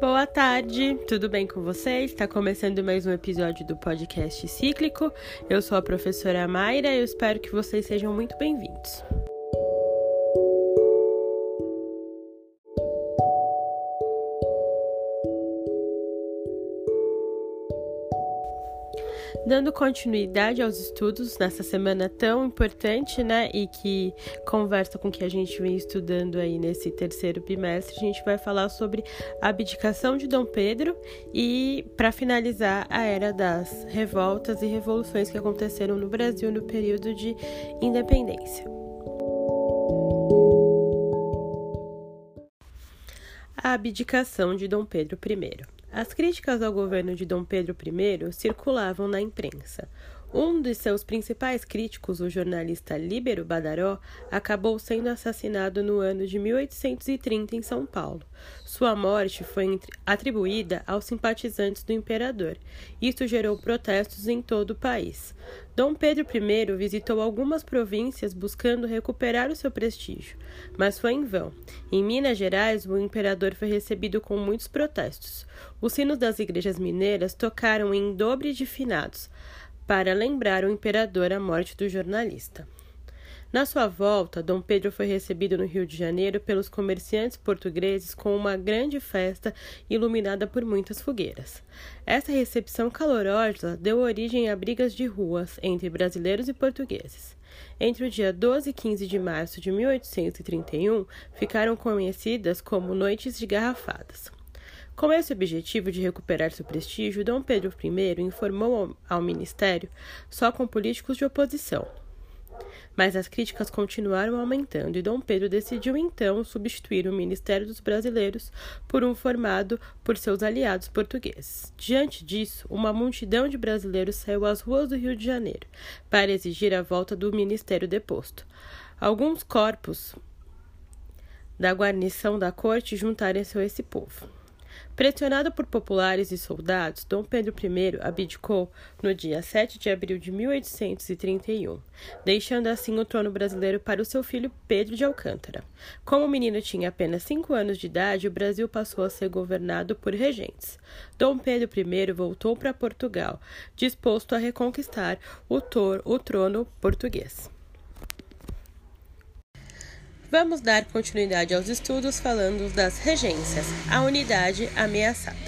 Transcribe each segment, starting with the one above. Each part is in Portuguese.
Boa tarde, tudo bem com vocês? Está começando mais um episódio do podcast Cíclico. Eu sou a professora Mayra e eu espero que vocês sejam muito bem-vindos. Dando continuidade aos estudos nessa semana tão importante, né, e que conversa com o que a gente vem estudando aí nesse terceiro bimestre, a gente vai falar sobre a abdicação de Dom Pedro e, para finalizar, a era das revoltas e revoluções que aconteceram no Brasil no período de independência. A abdicação de Dom Pedro I. As críticas ao governo de Dom Pedro I circulavam na imprensa. Um de seus principais críticos, o jornalista Líbero Badaró, acabou sendo assassinado no ano de 1830 em São Paulo. Sua morte foi atribuída aos simpatizantes do imperador. Isso gerou protestos em todo o país. Dom Pedro I visitou algumas províncias buscando recuperar o seu prestígio, mas foi em vão. Em Minas Gerais, o imperador foi recebido com muitos protestos. Os sinos das igrejas mineiras tocaram em dobre de finados para lembrar o imperador a morte do jornalista. Na sua volta, Dom Pedro foi recebido no Rio de Janeiro pelos comerciantes portugueses com uma grande festa iluminada por muitas fogueiras. Essa recepção calorosa deu origem a brigas de ruas entre brasileiros e portugueses. Entre o dia 12 e 15 de março de 1831, ficaram conhecidas como Noites de Garrafadas. Com esse objetivo de recuperar seu prestígio, Dom Pedro I informou ao, ao ministério só com políticos de oposição. Mas as críticas continuaram aumentando e Dom Pedro decidiu então substituir o Ministério dos Brasileiros por um formado por seus aliados portugueses. Diante disso, uma multidão de brasileiros saiu às ruas do Rio de Janeiro para exigir a volta do ministério deposto. Alguns corpos da guarnição da corte juntaram-se a esse povo. Pressionado por populares e soldados, Dom Pedro I abdicou no dia 7 de abril de 1831, deixando assim o trono brasileiro para o seu filho Pedro de Alcântara. Como o menino tinha apenas cinco anos de idade, o Brasil passou a ser governado por regentes. Dom Pedro I voltou para Portugal, disposto a reconquistar o, o trono português. Vamos dar continuidade aos estudos falando das regências, a unidade ameaçada.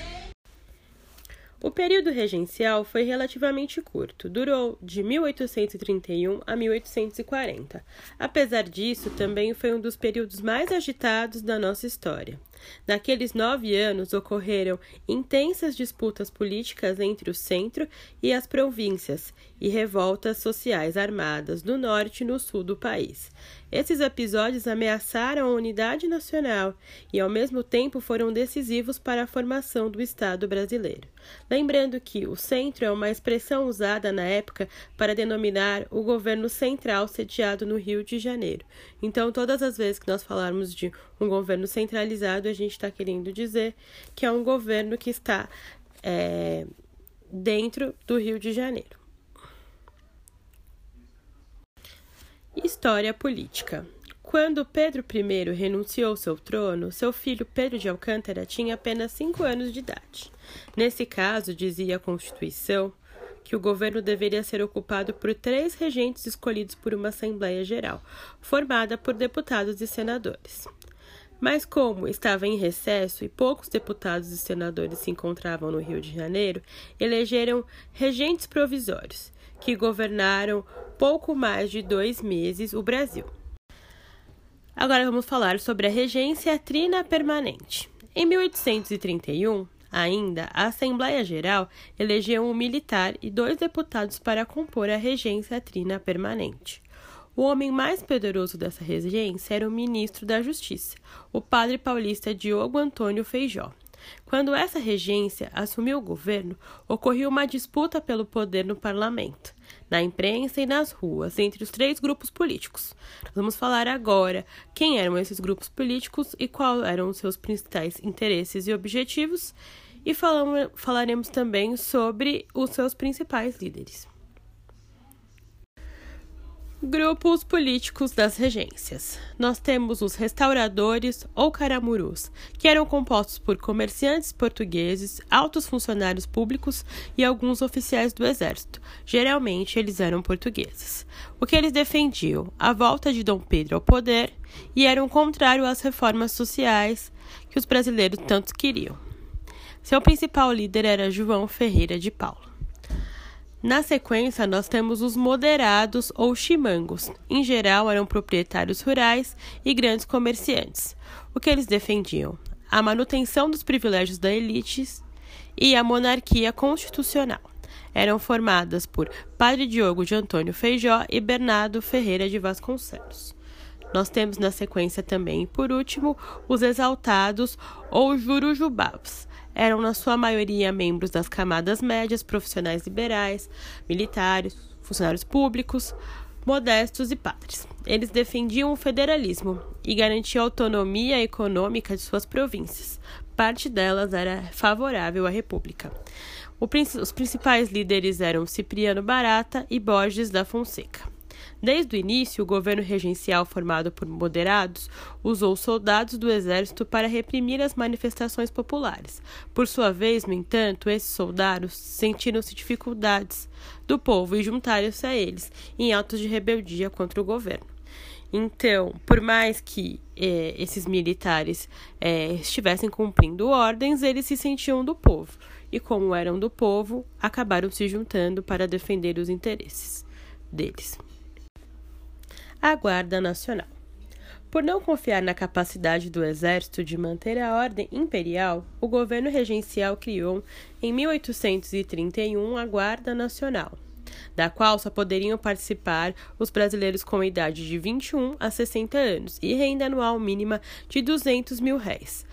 O período regencial foi relativamente curto, durou de 1831 a 1840. Apesar disso, também foi um dos períodos mais agitados da nossa história. Naqueles nove anos ocorreram intensas disputas políticas entre o centro e as províncias e revoltas sociais armadas no norte e no sul do país. Esses episódios ameaçaram a unidade nacional e, ao mesmo tempo, foram decisivos para a formação do Estado brasileiro. Lembrando que o centro é uma expressão usada na época para denominar o governo central sediado no Rio de Janeiro. Então, todas as vezes que nós falarmos de um governo centralizado, a gente está querendo dizer que é um governo que está é, dentro do Rio de Janeiro. História política. Quando Pedro I renunciou ao seu trono, seu filho Pedro de Alcântara tinha apenas cinco anos de idade. Nesse caso, dizia a Constituição que o governo deveria ser ocupado por três regentes escolhidos por uma Assembleia Geral, formada por deputados e senadores. Mas, como estava em recesso e poucos deputados e senadores se encontravam no Rio de Janeiro, elegeram regentes provisórios, que governaram pouco mais de dois meses o Brasil. Agora vamos falar sobre a regência trina permanente. Em 1831, ainda, a Assembleia Geral elegeu um militar e dois deputados para compor a regência trina permanente. O homem mais poderoso dessa regência era o ministro da Justiça, o padre paulista Diogo Antônio Feijó. Quando essa regência assumiu o governo, ocorreu uma disputa pelo poder no parlamento, na imprensa e nas ruas, entre os três grupos políticos. vamos falar agora quem eram esses grupos políticos e quais eram os seus principais interesses e objetivos, e falamos, falaremos também sobre os seus principais líderes. Grupos políticos das regências. Nós temos os restauradores ou caramurus, que eram compostos por comerciantes portugueses, altos funcionários públicos e alguns oficiais do exército. Geralmente eles eram portugueses. O que eles defendiam? A volta de Dom Pedro ao poder e eram contrário às reformas sociais que os brasileiros tanto queriam. Seu principal líder era João Ferreira de Paulo. Na sequência, nós temos os moderados ou chimangos. Em geral, eram proprietários rurais e grandes comerciantes. O que eles defendiam? A manutenção dos privilégios da elite e a monarquia constitucional. Eram formadas por Padre Diogo de Antônio Feijó e Bernardo Ferreira de Vasconcelos. Nós temos na sequência também, por último, os exaltados ou jurujubás eram, na sua maioria, membros das camadas médias, profissionais liberais, militares, funcionários públicos, modestos e padres. Eles defendiam o federalismo e garantiam a autonomia econômica de suas províncias. Parte delas era favorável à República. os principais líderes eram Cipriano Barata e Borges da Fonseca. Desde o início, o governo regencial formado por moderados usou soldados do exército para reprimir as manifestações populares. Por sua vez, no entanto, esses soldados sentiram-se dificuldades do povo e juntaram-se a eles em atos de rebeldia contra o governo. Então, por mais que eh, esses militares eh, estivessem cumprindo ordens, eles se sentiam do povo. E, como eram do povo, acabaram se juntando para defender os interesses deles a Guarda Nacional. Por não confiar na capacidade do exército de manter a ordem imperial, o governo regencial criou, em 1831, a Guarda Nacional, da qual só poderiam participar os brasileiros com idade de 21 a 60 anos e renda anual mínima de 200 mil réis,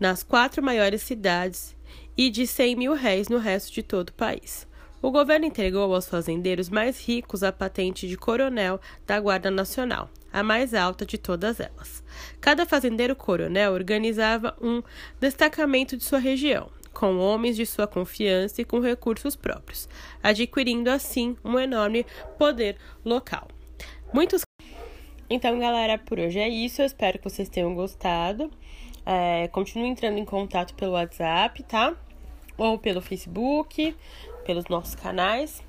nas quatro maiores cidades e de 100 mil réis no resto de todo o país. O governo entregou aos fazendeiros mais ricos a patente de coronel da Guarda Nacional, a mais alta de todas elas. Cada fazendeiro coronel organizava um destacamento de sua região, com homens de sua confiança e com recursos próprios, adquirindo assim um enorme poder local. Muitos. Então, galera, por hoje é isso. Eu espero que vocês tenham gostado. É, continue entrando em contato pelo WhatsApp, tá? Ou pelo Facebook pelos nossos canais.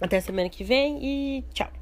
Até semana que vem e tchau!